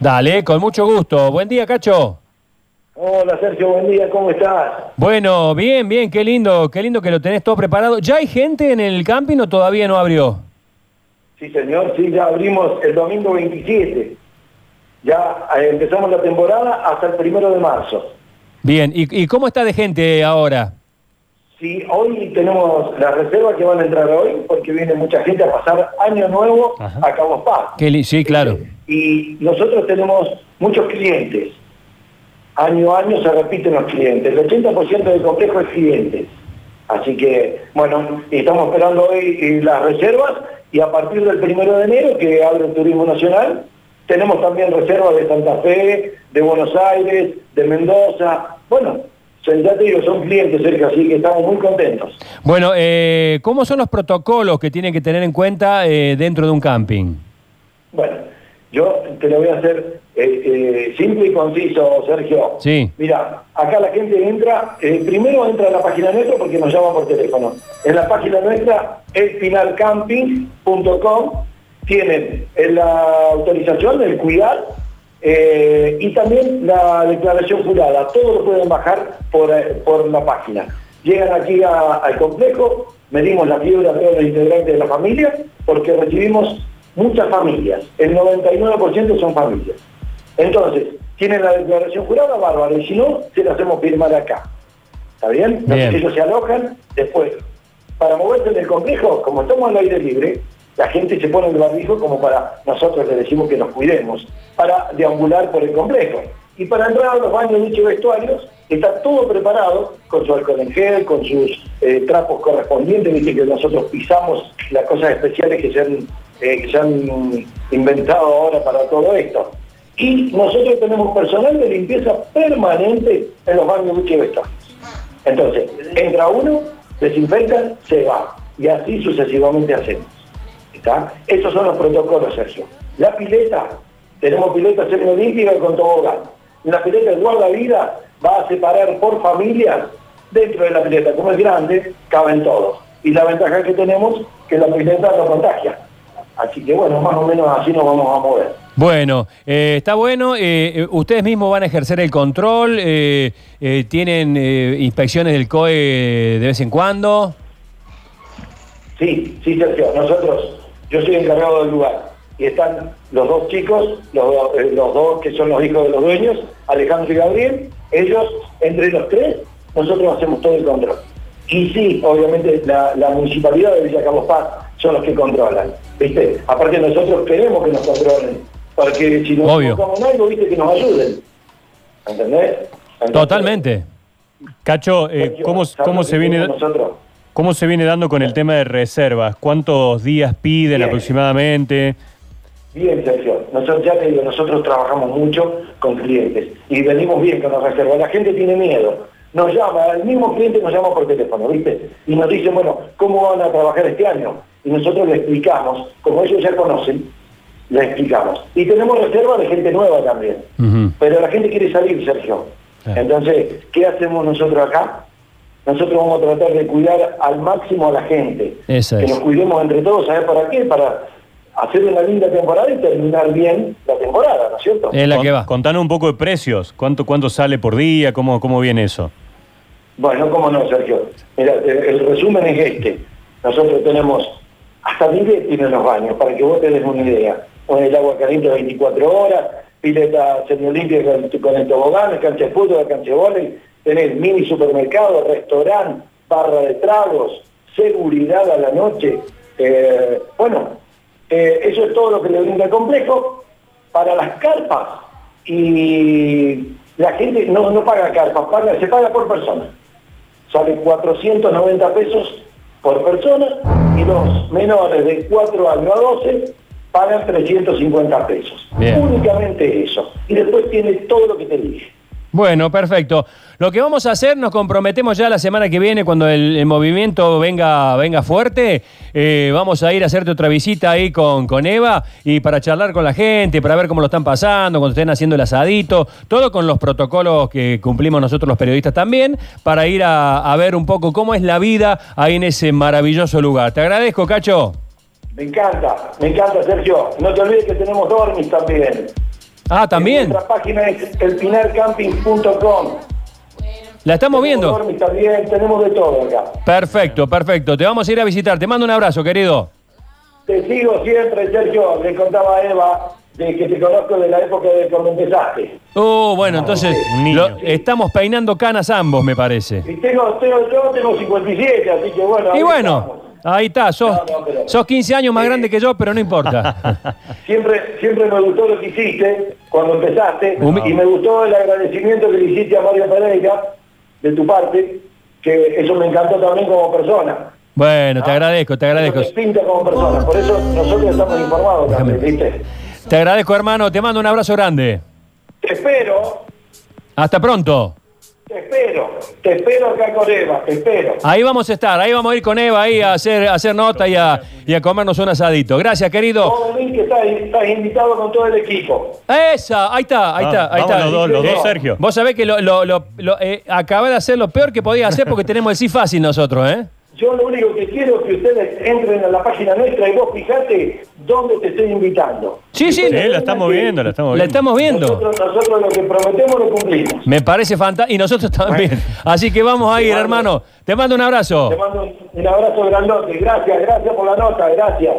Dale, con mucho gusto. Buen día, Cacho. Hola Sergio, buen día, ¿cómo estás? Bueno, bien, bien, qué lindo, qué lindo que lo tenés todo preparado. ¿Ya hay gente en el camping o todavía no abrió? Sí, señor, sí, ya abrimos el domingo 27. Ya eh, empezamos la temporada hasta el primero de marzo. Bien, ¿y, y cómo está de gente ahora? Sí, hoy tenemos las reservas que van a entrar hoy porque viene mucha gente a pasar año nuevo Ajá. a Cabo Paz. Qué sí, claro. Y nosotros tenemos muchos clientes. Año a año se repiten los clientes. El 80% del complejo es clientes. Así que, bueno, estamos esperando hoy eh, las reservas y a partir del primero de enero, que abre el turismo nacional, tenemos también reservas de Santa Fe, de Buenos Aires, de Mendoza. Bueno, ya te digo, son clientes, Sergio, así que estamos muy contentos. Bueno, eh, ¿cómo son los protocolos que tienen que tener en cuenta eh, dentro de un camping? Bueno, yo te lo voy a hacer eh, simple y conciso, Sergio. Sí. Mira, acá la gente entra, primero entra a la página nuestra porque nos llama por teléfono. En la página nuestra, elfinalcamping.com, tienen la autorización del cuidar eh, y también la declaración jurada. Todo lo pueden bajar por, eh, por la página. Llegan aquí a- al complejo, medimos la fiebre a todos los integrantes de la familia, porque recibimos muchas familias. El 99% son familias. Entonces, tienen la declaración jurada, bárbaro, y si no, se la hacemos firmar acá. ¿Está bien? Bien. Ellos se alojan después. Para moverse en el complejo, como estamos al aire libre, la gente se pone el barbijo como para nosotros le decimos que nos cuidemos, para deambular por el complejo. Y para entrar a los baños dichos vestuarios, está todo preparado con su alcohol en gel, con sus eh, trapos correspondientes, que nosotros pisamos las cosas especiales que se han, eh, que se han inventado ahora para todo esto. Y nosotros tenemos personal de limpieza permanente en los baños ducha y vestuarios. Entonces, entra uno, desinfectan, se va. Y así sucesivamente hacemos. ¿Está? Estos son los protocolos, Sergio. La pileta, tenemos pileta semiolímpica con tobogán. La pileta de guardavidas va a separar por familias dentro de la pileta. Como es grande, caben todos. Y la ventaja que tenemos que la pileta no contagia. Así que bueno, más o menos así nos vamos a mover. Bueno, eh, está bueno. eh, eh, ustedes mismos van a ejercer el control. eh, tienen inspecciones del COE de vez en cuando. Sí, sí, Sergio, nosotros, yo soy encargado del lugar y están los dos chicos, los, eh, los dos que son los hijos de los dueños, Alejandro y Gabriel, ellos, entre los tres, nosotros hacemos todo el control. Y sí, obviamente la, la municipalidad de Villa Carlos Paz son los que controlan, ¿viste? Aparte nosotros queremos que nos controlen, porque si nos en algo, ¿viste? Que nos ayuden. ¿Entendés? Entonces, Totalmente. Cacho, eh, ¿cómo, ¿sabes cómo se viene, nosotros? ¿Cómo se viene dando con el tema de reservas? ¿Cuántos días piden Bien. aproximadamente? Bien, Sergio. Nosotros, ya te digo, nosotros trabajamos mucho con clientes y venimos bien con las reservas. La gente tiene miedo. Nos llama, el mismo cliente nos llama por teléfono, ¿viste? Y nos dice, bueno, ¿cómo van a trabajar este año? Y nosotros le explicamos, como ellos ya conocen, le explicamos. Y tenemos reservas de gente nueva también. Pero la gente quiere salir, Sergio. Claro. Entonces, ¿qué hacemos nosotros acá? Nosotros vamos a tratar de cuidar al máximo a la gente. Eso que es. nos cuidemos entre todos, ¿sabes para qué? Para hacer una linda temporada y terminar bien la temporada, ¿no es cierto? Es la Con- que va. Contanos un poco de precios. ¿Cuánto, cuánto sale por día? ¿Cómo, cómo viene eso? Bueno, cómo no, Sergio. Mira, el, el resumen es este. Nosotros tenemos hasta bidet tienen los baños, para que vos te des una idea. Con el agua caliente 24 horas, pileta semiolimpia con, con el tobogán, cancha de fútbol, cancha de vóley, tenés mini supermercado, restaurante, barra de tragos, seguridad a la noche. Eh, bueno, eh, eso es todo lo que le brinda el complejo. Para las carpas, y la gente no, no paga carpas, paga, se paga por persona. Sale 490 pesos por persona y los menores de 4 años a 12 pagan 350 pesos. Bien. Únicamente eso. Y después tiene todo lo que te dije. Bueno, perfecto. Lo que vamos a hacer, nos comprometemos ya la semana que viene, cuando el, movimiento venga, venga fuerte, eh, vamos a ir a hacerte otra visita ahí con, con Eva y para charlar con la gente, para ver cómo lo están pasando, cuando estén haciendo el asadito, todo con los protocolos que cumplimos nosotros los periodistas también, para ir a, a ver un poco cómo es la vida ahí en ese maravilloso lugar. Te agradezco, Cacho. Me encanta, me encanta, Sergio. No te olvides que tenemos dormis también. Ah, ¿también? Nuestra página es elpinarcamping.com. La estamos viendo. También, tenemos de todo acá. Perfecto, perfecto. Te vamos a ir a visitar. Te mando un abrazo, querido. Te sigo siempre, Sergio. Le contaba a Eva de que te conozco de la época de cuando empezaste. Oh, bueno, entonces niño. lo- estamos peinando canas ambos, me parece. Y tengo, tengo, yo tengo 57, así que bueno. Y bueno, estamos. Ahí está. Sos, No, no, pero- sos 15 años más grande que yo, pero no importa. Siempre, siempre me gustó lo que hiciste cuando empezaste y me gustó el agradecimiento que le hiciste a Mario Pereira de tu parte, que eso me encantó también como persona. Bueno, te agradezco, te agradezco. Te pinta como persona, por eso nosotros estamos informados también, ¿viste? Te agradezco, hermano. Te mando un abrazo grande. Te espero, Hasta pronto. te espero, te espero acá con Eva, te espero. Ahí vamos a estar, ahí vamos a ir con Eva ahí a hacer, a hacer nota y a, y a comernos un asadito. Gracias, querido. Que estás, estás invitado con todo el equipo. Esa, ahí está, ahí está, Ah, ahí vamos está. los dos, los No. dos, Sergio. Vos sabés que lo, lo, lo, lo, eh, acabé de hacer lo peor que podía hacer porque tenemos el sí fácil nosotros, ¿eh? Yo lo único que quiero es que ustedes entren a la página nuestra y vos fijate dónde te estoy invitando. Sí, sí, Sí, la estamos viendo, la estamos la viendo. estamos viendo. Nosotros, nosotros lo que prometemos lo cumplimos. Me parece fantástico. Y nosotros también. Así que vamos a ir, hermano. Te mando un abrazo. Te mando un abrazo grandote. Gracias, gracias por la nota, gracias.